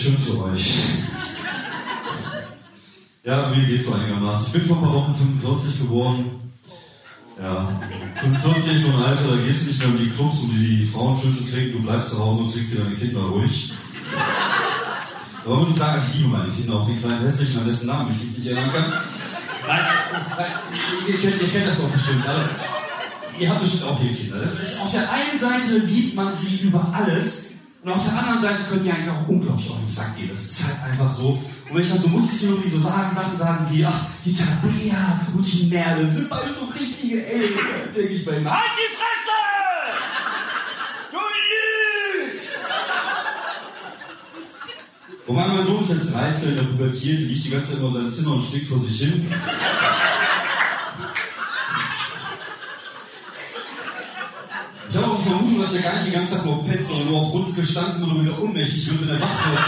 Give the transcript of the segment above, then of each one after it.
schön für euch. Ja, mir geht's so einigermaßen. Ich bin vor ein paar Wochen 45 geworden. Ja, 45 ist so ein Alter, da gehst du nicht mehr um die Clubs, um die, Frauen schön zu trinken, du bleibst zu Hause und trinkst dir deine Kinder ruhig. Aber muss ich sagen, ich liebe meine Kinder, auch die kleinen hässlichen, an dessen Namen ich mich nicht erinnern kann. Nein, nein ihr, kennt, ihr kennt das doch bestimmt. Also, ihr habt bestimmt auch hier Kinder. Ist, auf der einen Seite liebt man sie über alles und auf der anderen Seite können die eigentlich auch unglaublich auf den Sack gehen. Das ist halt einfach so. Und wenn ich das so mutig irgendwie so sagen, Sachen sagen wie, ach, die Tabea und die Merle sind beide so richtige Eltern, denke ich bei mir. Halt die Fresse! Du lügst! Wobei mein Sohn ist jetzt 13, der pubertiert, liegt die ganze Zeit nur sein Zimmer und schlägt vor sich hin. Ich habe auch die Vermutung, dass er gar nicht den ganzen Tag nur pennt, sondern nur auf uns gestanden und wieder ohnmächtig wird, wenn er wach wird.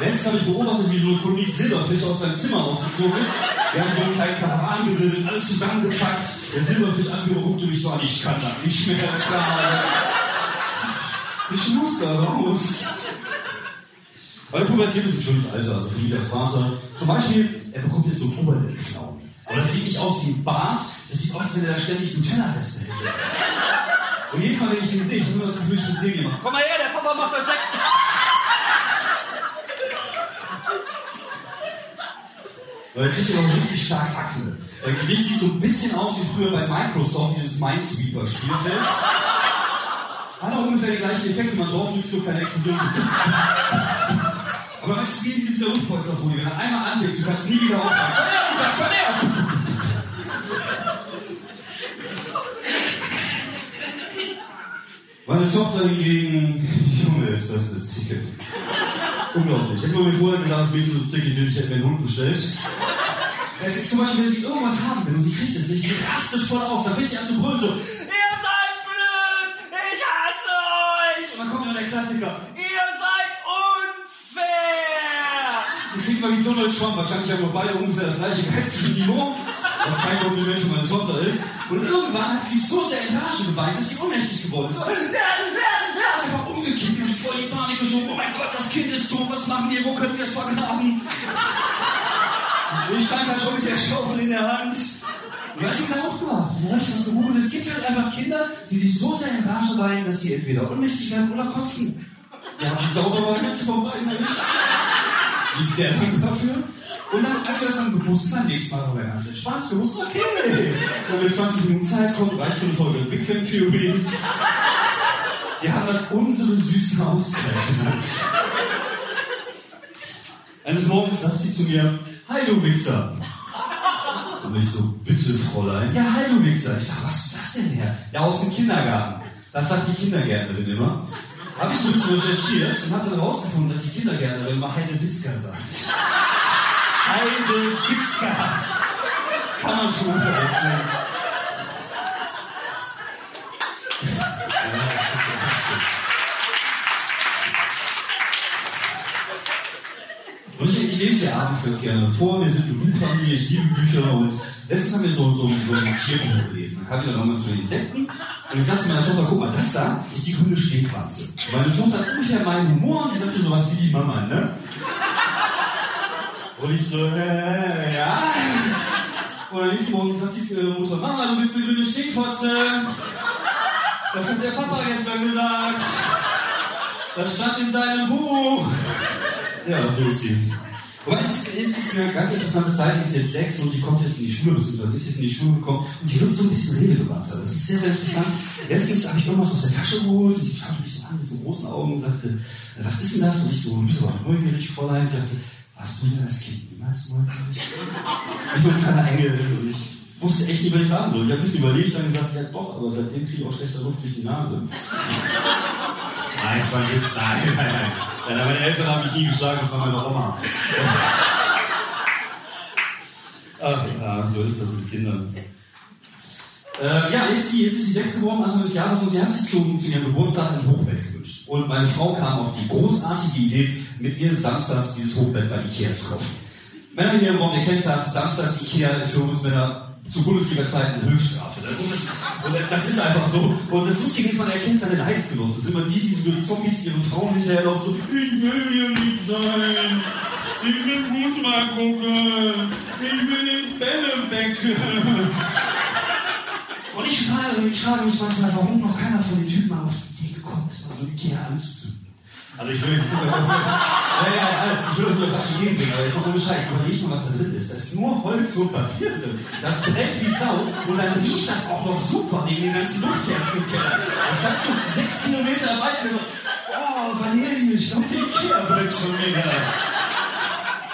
Letztens habe ich beobachtet, wie so eine Kolonie Silberfisch aus seinem Zimmer ausgezogen ist. Wir haben so einen kleinen Karawan gebildet, alles zusammengepackt. Der Silberfischanführer guckte mich so an, ich kann da nicht mehr klar. Ich muss da raus. Weil Pubertät ist ein schönes Alter, also für mich als Vater. Zum Beispiel, er bekommt jetzt so Pubertät-Flauen. Aber das sieht nicht aus wie ein Bart, das sieht aus, wenn er da ständig Nutella-Reste hätte. Und jedes Mal, wenn ich ihn sehe, ich habe immer das Gefühl, ich muss sehen jemand. Komm mal her, der Papa macht das weg. Weil er kriegt noch richtig stark Akne. Sein Gesicht sieht so ein bisschen aus wie früher bei Microsoft, dieses Minesweeper-Spielfeld. Hat auch ungefähr den gleichen Effekt, wenn man drauf liegt, so keine Explosion. Aber weißt du, wie in dieser Luftpolsterfolie, wenn du einmal anfängst, du kannst nie wieder aufhören. Komm her, komm her! Meine Tochter hingegen, Junge, ist das eine Zicke. Unglaublich. Jetzt wurde mir vorher gesagt, das Mädchen so zickig sind, ich hätte mir einen Hund bestellt. Es gibt zum Beispiel, wenn sie irgendwas haben will und sie kriegt es nicht, sie rastet voll aus, dann fängt die an zu brüllen so, ihr seid blöd, ich hasse euch! Und dann kommt dann der Klassiker, ihr seid unfair! Die klingt mal wie Donald Trump, wahrscheinlich haben wir beide ungefähr das gleiche geistige Niveau, was kein Kompliment für meine Tochter ist. Und irgendwann hat sie so sehr in Rage geweint, dass sie ohnmächtig geworden ist. Ja, ja, ja, ist einfach umgekippt und voll die Panik geschoben. Oh mein Gott, das Kind ist tot, was machen wir, wo können wir es vergraben? Und ich stand halt schon mit der Schaufel in der Hand. Und weißt du, dann aufgemacht. Dann habe ich das gegoogelt. Es gibt halt einfach Kinder, die sich so sehr in Rage weinen, dass sie entweder ohnmächtig werden oder kotzen. Wir haben die Sauberwahrheit von beiden erwischt. Die ist sehr dankbar dafür. Und dann, als wir das dann gewusst beim nächsten Mal war er ganz entspannt. Wir wussten, okay, wenn wir 20 Minuten Zeit kommen, reicht für eine Folge Big Bang Theory. Wir haben das unsere süße Auszeit genannt. Eines Morgens sagt sie zu mir, Hi du Wichser. Und ich so, bitte Fräulein. Ja, hi du Wichser. Ich sag, was ist das denn her? Ja, aus dem Kindergarten. Das sagt die Kindergärtnerin immer. Habe ich ein bisschen recherchiert und habe dann herausgefunden, dass die Kindergärtnerin immer Heide Witzka sagt. Heide Witzka. Kann man schon verwechseln. Und ich, lese dir abends ganz gerne vor. Wir sind eine Buchfamilie, ich liebe Bücher und letztens haben wir so, so, so ein Tierbuch gelesen. Dann kam ich dann irgendwann zu den Insekten und ich sagte zu meiner Tochter, guck mal, das da ist die grüne Stehkratze. Meine Tochter hat ungefähr meinen Humor und sie sagte sowas wie die Mama, ne? Und ich so, äh, ja. Und dann nächsten Morgen sagt sie zu ihrer Mutter, Mama, du bist eine grüne Stehkratze. Das hat der Papa gestern gesagt. Das stand in seinem Buch. Ja, so ist sie. Aber es ist, ist eine ganz interessante Zeit. Sie ist jetzt sechs und die kommt jetzt in die Schule, beziehungsweise ist jetzt in die Schule gekommen und sie wird so ein bisschen redegewandter. Das ist sehr, sehr interessant. Letztens habe ich irgendwas aus der Tasche geholt. Sie schaute mich so an mit so großen Augen und sagte, was ist denn das? Und ich so, ein bisschen neugierig, Fräulein. Sagte, warst du denn als Kind niemals neugierig? Wie so ein kleiner Engel. Und ich wusste echt nicht, was ich sagen soll. Ich habe ein bisschen überlegt, dann gesagt, ja doch, aber seitdem kriege ich auch schlechter Luft durch die Nase. Nein, es war ein Witz. Nein, nein, nein. Ja, meine Eltern haben mich nie geschlagen, das war meine Oma. Ach ja, so ist das mit Kindern. Äh, ja, ist sie, ist sie sechs geworden, Anfang des Jahres, und sie hat sich zu, zu ihrem Geburtstag ein Hochbett gewünscht. Und meine Frau kam auf die großartige Idee, mit mir samstags dieses Hochbett bei Ikea zu kaufen. Männer hier im Raum, ihr kennt das, samstags Ikea ist für uns Männer zu Bundesliga-Zeiten Höchststrafe. Das ist, das, ist einfach so. Und das Lustige ist, man erkennt seine Leidensgenossen. Das sind immer die, die so Zombies ihren Frauen hinterherlaufen, so, ich will hier nicht sein. Ich will Fußball gucken. Ich will ins Bälle Und ich frage, ich frage mich manchmal, warum noch keiner von den Typen auf die Idee gekommen ist, mal so Ikea anzuzünden. Also ich will nicht, ja, ja, ich euch nur fast geben, aber jetzt mal ohne Scheiß, überleg mal, was da drin ist. Da ist nur Holz und Papier drin. Das brennt wie Sau und dann riecht das auch noch super wegen den ganzen Luftkerzen im Keller. Das kannst du sechs Kilometer weit so, oh, Vanille, ich glaube, die Ikea brennt schon.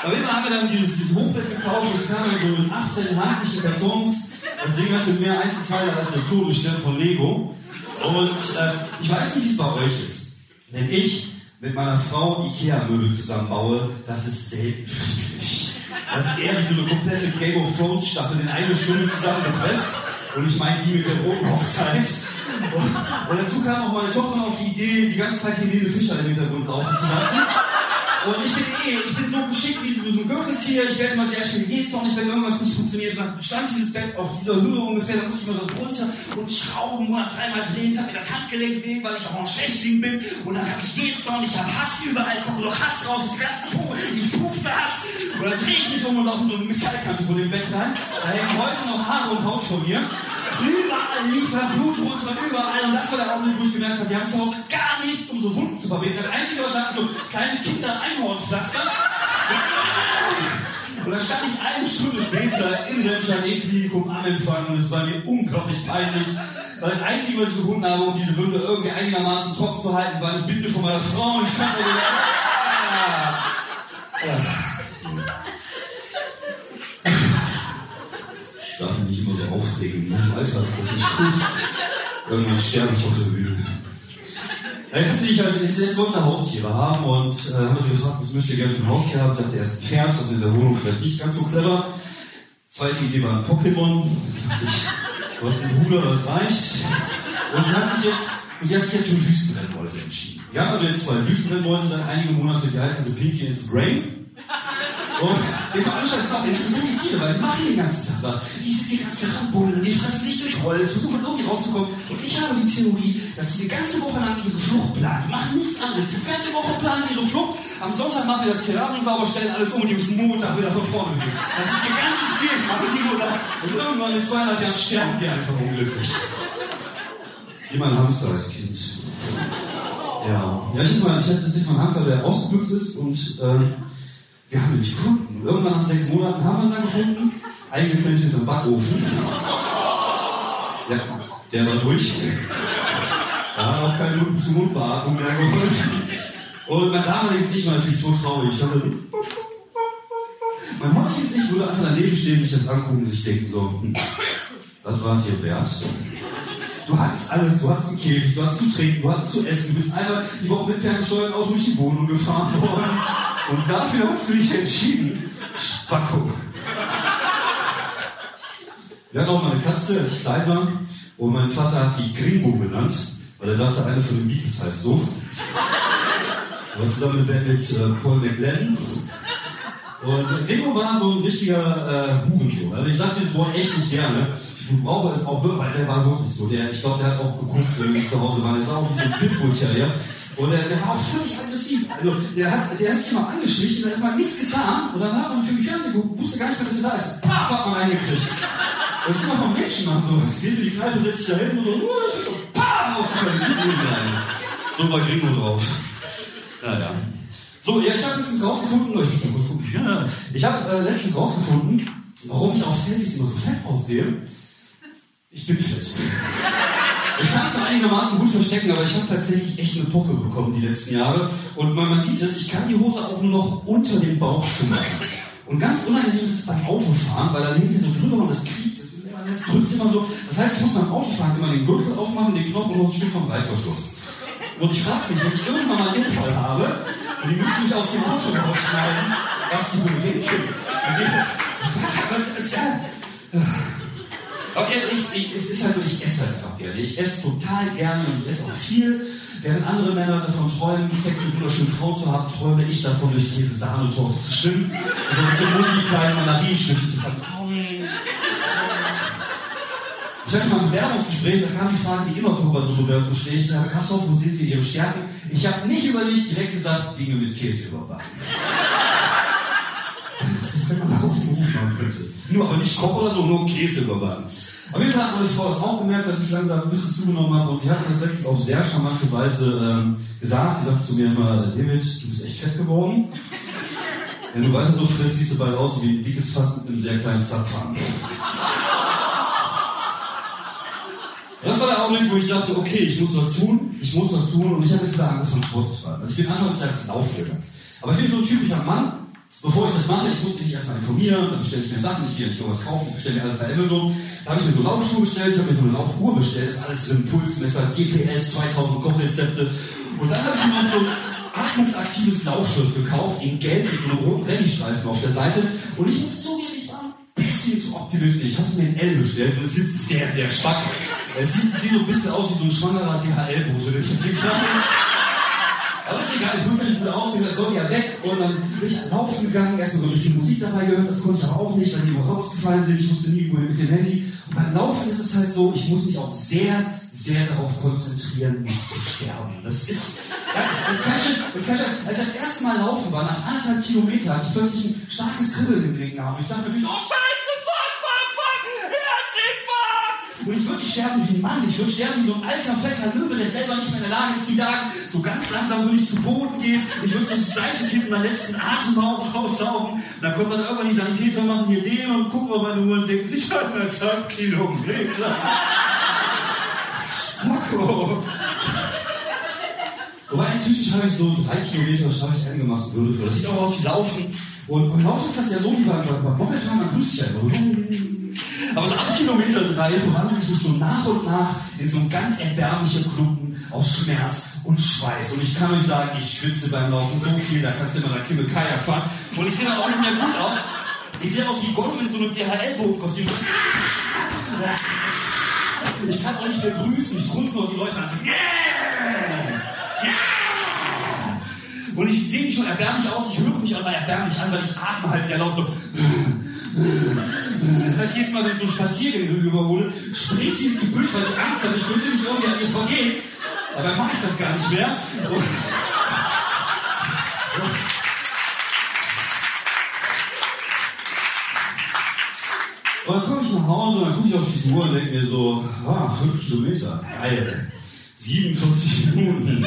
Auf jeden Fall haben wir dann dieses, dieses Hochbett gekauft, das kam so mit 18 handlichen Kartons. Das Ding hat mehr Einzelteile als der Todesstern von Lego. Und äh, ich weiß nicht, wie es bei euch ist. Wenn ich mit meiner Frau Ikea-Möbel zusammenbaue, das ist selten friedlich. Das ist eher wie so eine komplette Game of Thrones Staffel in eine Stunde zusammengepresst. Und ich meine die mit der roten Hochzeit. Und, und dazu kam auch meine Tochter auf die Idee, die ganze Zeit Helene Fischer im Hintergrund laufen zu lassen. Und ich bin eh, ich bin so geschickt wie so, ein Gürteltier. Ich werde immer sehr schnell jähzornig, wenn irgendwas nicht funktioniert. Dann stand dieses Bett auf dieser Höhe ungefähr, da musste ich immer so runter und schrauben oder dreimal drehen. Hat mir das Handgelenk weh, weil ich auch ein Schächtling bin. Und dann habe ich jähzornig, ich habe Hass überall, kommt nur Hass raus, das ganze Po, ich pupse Hass. Und dann drehe ich mich um und laufe so eine Metallkante vor dem Bett rein. Da hängen heute noch Haare und Haut von mir. Überall lief das Blut runter, überall. Und das war der Augenblick, wo ich gemerkt habe, wir haben zu Hause gar nichts, um so Wunden zu verbinden. Das Einzige, was wir hatten, so kleine Kinder-Einhornpflaster. Und dann stand ich eine Stunde später in der Klinikum am Empfang und es war mir unglaublich peinlich. Weil das Einzige, was ich gefunden habe, um diese Wunde irgendwie einigermaßen trocken zu halten, war eine Binde von meiner Frau. Und ich fand mir gedacht, ah, ah. darf mich aufregen. Ne? Ist das nicht gut. Irgendwann sterbe ich auf der Bühne. Jetzt ist ich halt, jetzt, jetzt wollte er Haustiere haben und äh, haben wir gefragt, was möchte ihr gerne für ein Haustier haben? Ich dachte erst ein Pferd, das in der Wohnung vielleicht nicht ganz so clever. Zweite Idee war ein Pokémon. Du hast einen Bruder, das reicht. Und sie hat sich jetzt, sie hat jetzt für Wüstenrennmäuse entschieden. Ja, also jetzt zwei Wüstenrennmäuse seit einigen Monaten, die heißen so Pinky and Brain. Und jetzt mal ist auch interessante Tiere, weil die machen den ganzen Tag was. Die sind die ganze Tag am Bullen, die fressen sich durch Holz, versuchen irgendwie rauszukommen. Und ich habe die Theorie, dass sie die ganze Woche lang ihre Flucht planen. Die machen nichts anderes. Die ganze Woche planen ihre Flucht. Am Sonntag machen wir das Terrarium sauber, stellen alles um und die müssen Montag wieder von vorne gehen. Das ist ihr ganzes Leben, machen die nur das. Und irgendwann in zweieinhalb Jahren sterben die einfach unglücklich. Wie mein Hamster als Kind. Ja, ja ich, mal, ich hatte tatsächlich mal einen Hamster, der ausgebüxt ist und äh, wir haben ihn nicht gefunden. Irgendwann nach sechs Monaten haben wir ihn dann gefunden, eingeklemmt in so einen Backofen. Ja, der war durch. Da hat auch keine Mund-zu-Mund-Beatmung mehr geholfen. Und mein damaliges Ich war natürlich so traurig. Ich dachte, mein heutiges Ich würde einfach daneben stehen, sich das angucken und sich denken so, hm, das war dir wert. Du hattest alles, du hattest einen Käfig, du hattest zu trinken, du hattest zu essen, du bist einmal die Woche mit ferngesteuerten Auto durch die Wohnung gefahren worden. Und dafür hast du dich entschieden. Spacko. Wir hatten auch mal eine Katze, als ich klein war. Und mein Vater hat die Gringo genannt, weil er dachte, eine von den Beatles heißt so. war zusammen mit, mit äh, Paul McLennan. Und Gringo war so ein richtiger äh, Hurensohn. Also ich sage dieses Wort echt nicht gerne. Ich brauche es auch wirklich, weil der war wirklich so. Der, ich glaube, der hat auch geguckt, wenn wir zu Hause waren. Der sah auch wie so ein Pitbull-Terrier. Und der, der, war auch völlig aggressiv. Also der hat, der hat sich mal angeschlichen, der hat mal nichts getan. Und dann hat man für mich Fernsehen geguckt, wusste gar nicht mehr, dass er da ist. Paf, hat man eingekriegt. Und ich immer vom Menschen an so, was gehst du die Kneipe, setzt dich da hin und so, paf, auf die So war Gringo drauf. Naja. So, ja, ich habe letztens rausgefunden, ich muss mal kurz gucken, ja, ich habe äh, letztens rausgefunden, warum ich auf Selfies immer so fett aussehe. Ich bin fett. Ich kann es noch einigermaßen gut verstecken, aber ich habe tatsächlich echt eine Puppe bekommen die letzten Jahre. Und man, man sieht es, ich kann die Hose auch nur noch unter dem Bauch zumachen. Und ganz unangenehm ist es beim Autofahren, weil da lehnt die so drüber und das quiekt, das, das drückt immer so. Das heißt, ich muss beim Autofahren immer den Gürtel aufmachen, den Knopf und noch ein Stück vom Reißverschluss. Und ich frage mich, wenn ich irgendwann mal einen Unfall habe, und die müssen mich aus dem Auto rausschneiden, was die denken. Also, ich weiß ja, aber ehrlich, ich, es ist halt so, ich esse halt einfach gerne. Ich esse total gerne und ich esse auch viel. Während andere Männer davon träumen, Sex mit wunderschönen Frauen zu haben, träume ich davon, durch Käse, Sahne und Torte zu schwimmen und dann mit so Mund die kleinen Mandarinenstückchen zu vertrauen. Ich hatte mal ein Bewerbungsgespräch, da kam die Frage, die immer kommt bei so Bewerbungsgesprächen, Herr Kassow, wo sehen Sie Ihre Stärken? Ich habe nicht überlegt, direkt gesagt, Dinge mit Käse überbacken. Wenn man einen Beruf machen könnte. Nur, aber nicht Koch oder so, nur Käse überbacken. Auf jeden Fall hat meine Frau das auch gemerkt, dass ich langsam ein bisschen zugenommen habe und sie hat das letztens auf sehr charmante Weise ähm, gesagt. Sie sagte zu mir immer, David, du bist echt fett geworden. Wenn du weiter so frisst, siehst du bald aus wie ein dickes Fass mit einem sehr kleinen Zapfhahn. Das war der Augenblick, wo ich dachte, okay, ich muss was tun, ich muss was tun und ich habe jetzt wieder angefangen, Sport zu treiben. Also ich bin anfangs als laufen gegangen. Aber ich bin so ein typischer Mann, bevor ich das mache, ich musste mich erstmal informieren, dann bestelle ich mir Sachen, ich gehe nicht irgendwas kaufen, ich bestelle mir alles bei Amazon. Da habe ich mir so Laufschuhe bestellt, ich habe mir so eine Laufuhr bestellt, ist alles drin, Pulsmesser, GPS, 2000 Kochrezepte. Und dann habe ich mir so ein atmungsaktives Laufshirt gekauft, in gelb mit so einem roten Rallye-Streifen auf der Seite. Und ich muss zugeben, ich war ein bisschen zu optimistisch. Ich habe es mir in L bestellt und es sitzt sehr, sehr stark. Es sieht, sieht so ein bisschen aus wie so ein schwangerer DHL-Bote, wenn ich jetzt habe. Aber ist egal, ich muss nicht gut aussehen, das soll ja weg. Und dann bin ich laufen gegangen, erstmal so ein bisschen Musik dabei gehört, das konnte ich aber auch nicht, weil die immer rausgefallen sind. Ich wusste nie, wohin mit dem Handy. Und beim Laufen ist es halt so, ich muss mich auch sehr, sehr darauf konzentrieren, nicht zu sterben. Das ist, ja, das kann kann ich, als ich das erste Mal laufen war, nach anderthalb Kilometern, hatte ich plötzlich ein starkes Kribbeln im Regen haben. Ich dachte natürlich, oh Scheiße, fuck, fuck, fuck, Herzinfarkt! Und ich würde sterben wie ein Mann, ich würde sterben wie so ein alter, fetter Löwe, der selber nicht mehr in der Lage ist zu jagen. So ganz langsam würde ich zu Boden gehen, ich würde so zur Seite kippen, meinen letzten Atemraum raussaugen. Und dann kommt man irgendwann die Sanitäter machen hier den und gucken wir meine Uhr und denken sich, anderthalb Kilometer. Marco. Wobei inzwischen schreibe ich so drei Kilometer, schreibe ich einigermaßen würdevoll. Das sieht auch aus wie Laufen. Und beim Laufen ist das ja so wie beim, beim Mopedfahren, man grüßt ja immer. Aber so ab Kilometer drei verwandle ich mich so nach und nach in so ganz erbärmliche Klumpen aus Schmerz und Schweiß. Und ich kann euch sagen, ich schwitze beim Laufen so viel, da kannst du immer nach Kimme Kajak fahren. Und ich sehe dann auch nicht mehr gut aus. Ich sehe aus wie Gollum in so einem DHL-Bogenkostüm. Ich kann auch nicht mehr grüßen, ich grunze nur die Leute an. Und ich sehe mich schon erbärmlich aus, ich höre mich aber erbärmlich an, weil ich atme halt sehr laut so. Das heißt, jedes Mal, wenn ich so einen Spaziergänger überhole, springt sie ins Gebüsch, weil ich Angst habe, ich könnte mich irgendwie an ihr vergehen. Aber dann mache ich das gar nicht mehr. Und Und dann komme ich nach Hause und dann gucke ich auf die Uhr und denke mir so, ah, fünf Kilometer, geil. 47 Minuten.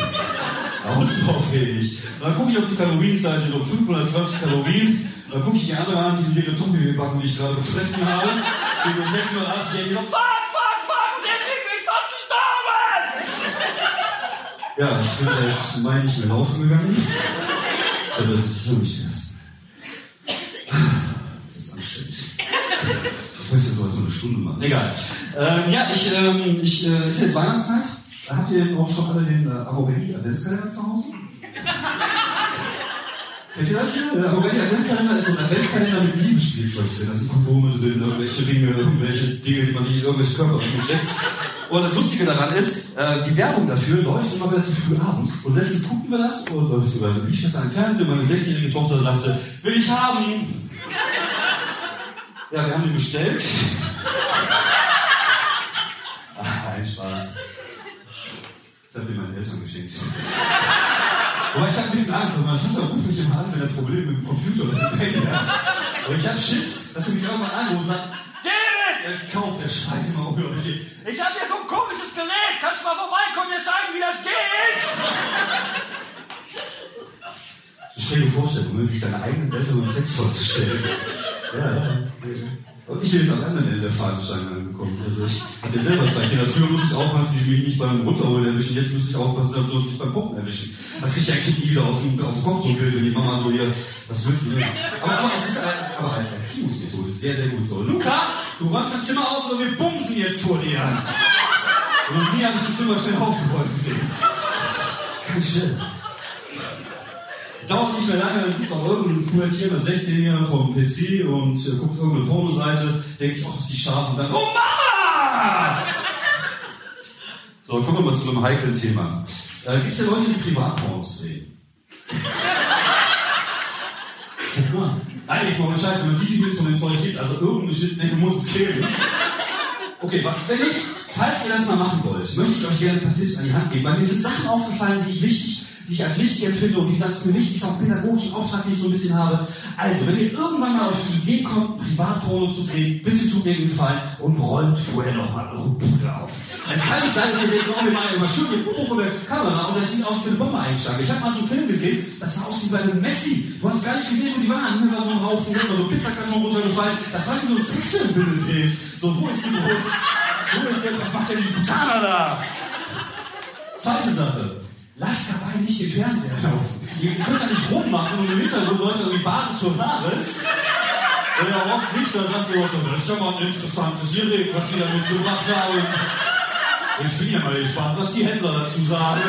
Ausbaufähig. Und dann gucke ich auf die Kalorienseite, so 520 Kalorien. Dann gucke ich die andere an, diese leere Tuppelbacken, die ich gerade gefressen habe. Die 680 denke ich so, fuck, fuck, fuck, und der Krieg bin ich fast gestorben! Ja, ich bin seit Mai nicht mehr laufen gegangen. Aber das ist wirklich das. Das ist anstrengend. Das möchte so eine Stunde machen. Egal. Ähm, ja, ich, ähm, ich, äh, ist jetzt Weihnachtszeit. Habt ihr denn auch schon alle den äh, Amorelie Adventskalender zu Hause? Ihr das hier? Der Amorelie Adventskalender ist so ein Adventskalender mit Liebesspielzeug drin. Da sind Kondome drin, irgendwelche Ringe, irgendwelche Dinge, die man sich in irgendwelche Körper steckt. Und das Lustige daran ist, äh, die Werbung dafür läuft immer relativ früh abends. Und letztens guckten wir das und beziehungsweise lief das an Fernsehen meine sechsjährige Tochter sagte, will ich haben. Ja, wir haben ihn bestellt. Ach, ein Spaß. Ich habe ihn meinen Eltern geschenkt. Aber ich habe ein bisschen Angst, weil mein Vater ruft mich immer an, wenn er Probleme mit dem Computer oder dem Handy hat. Und ich habe Schiss, dass er mich irgendwann anruft und sagt, David! Er ist taub, der schreit immer unglaublich. Ich habe hier so ein komisches Gerät, kannst du mal vorbeikommen und dir zeigen, wie das geht? Stell dir vor, Stefan, sich seine eigenen Eltern und Sex vorzustellen. Ja, ja. Und ich bin jetzt am anderen Ende der Fahnenstange angekommen. Also ich ja selber zwei Kinder. Früher musste ich aufpassen, dass sie mich nicht beim Runterholen erwischen. Jetzt muss ich aufpassen, dass sie mich beim Poppen erwischen. Das kriege ich eigentlich nie wieder aus dem, aus dem Kopf so will, wenn die Mama so hier, willst du denn? Aber, aber es ist ein, aber als Erziehungsmethode sehr, sehr gut so. Luca, du räumst dein Zimmer aus und wir bumsen jetzt vor dir. Und nie habe ich das Zimmer schnell aufgeräumt gesehen. Ganz schön. Nicht mehr lange, dann sitzt auch irgendein pubertierender 16-Jähriger vom PC und äh, guckt irgendeine Pornoseite, denkt sich, oh, ist die scharf und dann so, oh Mama! So, kommen wir mal zu einem heiklen Thema. Äh, Gibt es ja Leute, die Privatpornos drehen? Nein, ist mal eine Scheiße, man sieht, wie es von dem Zeug gibt, also irgendeine Schnittmenge muss es geben. Okay, wenn ich, falls ihr das mal machen wollt, möchte ich euch gerne ein paar Tipps an die Hand geben, weil mir sind Sachen aufgefallen, die ich wichtig die ich als wichtig empfinde und die sagst mir wichtig ist auch pädagogischen Auftrag, den ich so ein bisschen habe. Also, wenn ihr irgendwann mal auf die Idee kommt, Privatporno zu drehen, bitte tut mir den Gefallen und räumt vorher nochmal eure Bude auf. Es kann nicht sein, dass ihr denkt, oh, wir machen immer schön mit Buch von der Kamera und das sieht aus wie eine Bombe eingeschlagen. Ich habe mal so einen Film gesehen, das sah aus wie bei einem Messi. Du hast gar nicht gesehen, wo die waren. Da war so ein Haufen, immer so Pizzakarton runtergefallen. Das war wie so ein Sexfilm-Bild. So, wo ist die Brust? Wo ist der, was macht denn die Putana da? Zweite Sache. Lasst dabei nicht den Fernseher laufen. Ihr könnt ja nicht rummachen und im Hintergrund läuft irgendwie Baden Solaris. Und der Horst Richter sagt so, das ist ja mal ein interessantes Gerät, was sie da mitgebracht haben. Ich bin ja mal gespannt, was die Händler dazu sagen.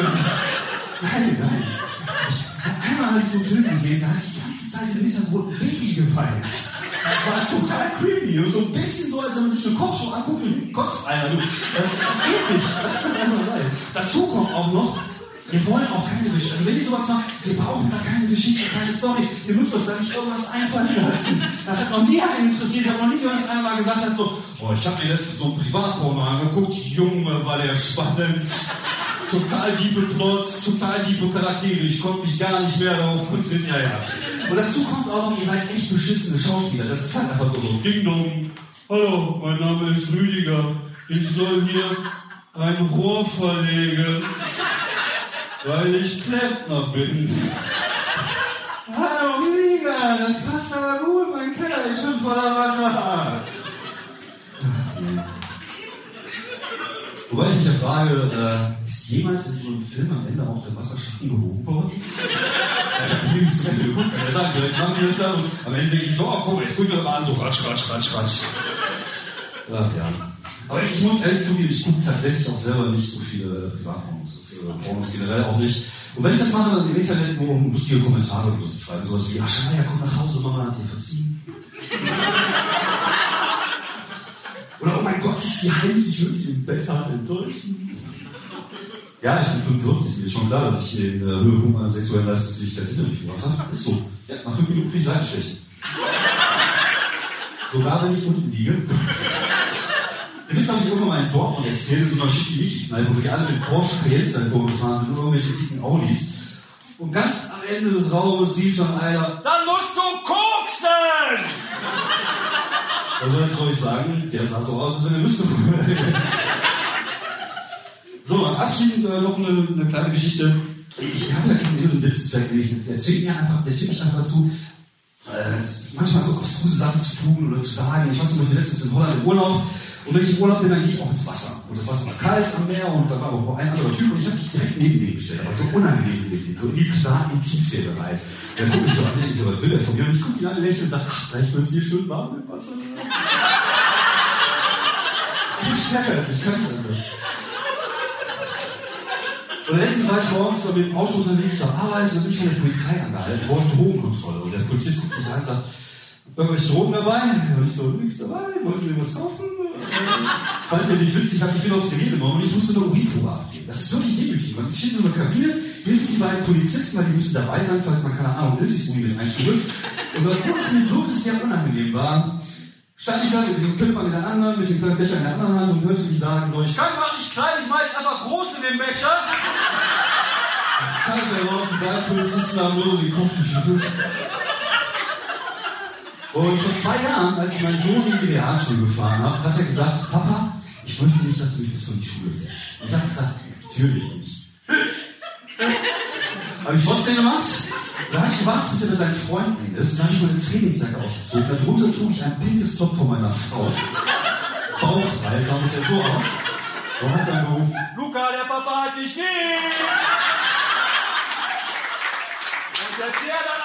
Nein, nein. Ich, einmal habe ich so einen Film gesehen, da hat die ganze Zeit im Hintergrund ein Baby gefeiert. Das war total creepy. Und so ein bisschen so, als wenn man sich eine Kochshow anguckt und kotzt einer. Das, das geht nicht. Lass das einfach sein. Dazu kommt auch noch, wir wollen auch keine Geschichte. Also wenn ihr sowas macht, wir brauchen da keine Geschichte, keine Story. Ihr müsst euch da nicht irgendwas einfallen lassen. Das hat noch nie einen interessiert. Ich habe noch nie gehört, dass einer mal gesagt hat, so, oh, ich habe mir letztens so ein Privatporno angeguckt. Junge, war der spannend. Total diepe Plots, total diepe Charaktere. Ich konnte mich gar nicht mehr darauf konzentrieren. Ja, ja. Und dazu kommt auch noch, ihr seid echt beschissene Schauspieler. Das ist halt einfach so. Ding dong. Hallo, mein Name ist Rüdiger. Ich soll hier ein Rohr verlegen weil ich Klempner bin. Hallo Rüdiger, das passt aber gut, mein Keller ist schon voller Wasser. Wobei ich mich ja frage, äh, ist jemals in so einem Film am Ende auch der Wasserschatten gehoben worden? ich habe nicht so geguckt, kann ja sagen, vielleicht machen wir das dann und am Ende denke ich so, oh komm, jetzt gucken wir mal an, so ratsch, ratsch, ratsch, ratsch. Ach ja. Aber ich muss ehrlich zugeben, ich gucke tatsächlich auch selber nicht so viele Privatpornos. Das ist äh, Pornos generell auch nicht. Und wenn ich das mache, dann im Internet nur um lustige Kommentare oder so schreiben. Sowas wie, ach Scheiße, komm nach Hause, Mama hat dir verziehen. oder, oh mein Gott, ist die heiß, ich würde dich im Bett hart enttäuschen. Ja, ich bin 45, mir ist schon klar, dass ich den äh, Höhepunkt meiner sexuellen Leistungsfähigkeit hinter mich gebracht habe. Ist so. Ja, nach fünf Minuten kriege ich Seitenstechen. Sogar wenn ich unten liege. Wisst, habe ich irgendwann mal in Dortmund erzählt, in so einer Schickimicki-Kneipe, wo die alle mit Porsche Cayenne vorgefahren sind, irgendwelche dicken Audis. Und ganz am Ende des Raumes rief dann einer, dann musst du koksen! Und was soll ich sagen? Der sah so aus, als wenn er wüsste, wo er ist. So, abschließend äh, noch eine, eine, kleine Geschichte. Ich habe ja diesen inneren Witzzweck, der zwingt mir einfach, der zwingt mich einfach dazu, äh, manchmal so abstruse Sachen zu tun oder zu sagen. Ich weiß noch, ich war letztens in Holland im Urlaub und wenn ich im Urlaub bin, dann gehe ich auch ins Wasser. Und das Wasser war kalt am Meer und da war auch ein anderer Typ und ich habe mich direkt neben den gestellt, aber so unangenehm neben den, so in die klar Intimsphäre Dann gucke ich so an, ich so, was will der von mir? Und ich gucke ihn an, lächle und sage, ach, vielleicht wird es hier schön warm im Wasser. Das ist stärker als ich könnte. Und letztens war ich morgens mit dem Auto unterwegs zur Arbeit und ich von der Polizei angehalten, wollte Drogenkontrolle. Und der Polizist guckt mich an und sagt, irgendwelche Drogen dabei? Und ich so, nichts dabei, wollen Sie was kaufen? Falls ihr nicht wisst, ich, hab, ich bin aufs Gerät genommen und ich musste eine Urinprobe abgeben. Das ist wirklich demütig. Man steht in so einer Kabine, hier sind die beiden Polizisten, weil die müssen dabei sein, falls man keine Ahnung, Hilfsuni mit einstuft. Und obwohl es mir wirklich sehr unangenehm war, stand ich da mit dem Clipper in der anderen, mit dem kleinen Becher in der anderen Hand und hörte mich sagen, so, ich kann gar nicht klein, ich weiß einfach groß in dem Becher. Kann ich da raus, die beiden Polizisten haben nur den Kopf geschüttelt. Und vor zwei Jahren, als ich meinen Sohn in die Realschule gefahren habe, hat er gesagt, Papa, ich möchte nicht, dass du mich bis vor die Schule fährst. Ich habe gesagt, natürlich nicht. habe ich trotzdem gemacht. Da habe ich gewartet, bis er mit seinen Freunden ist. Und dann habe ich meine Trainingsjacke ausgezogen. Darunter trug ich ein pinkes Top von meiner Frau. Bauchfrei sah mich ja so aus. Und hat dann gerufen, Luca, der Papa hat dich nie! Und jetzt der da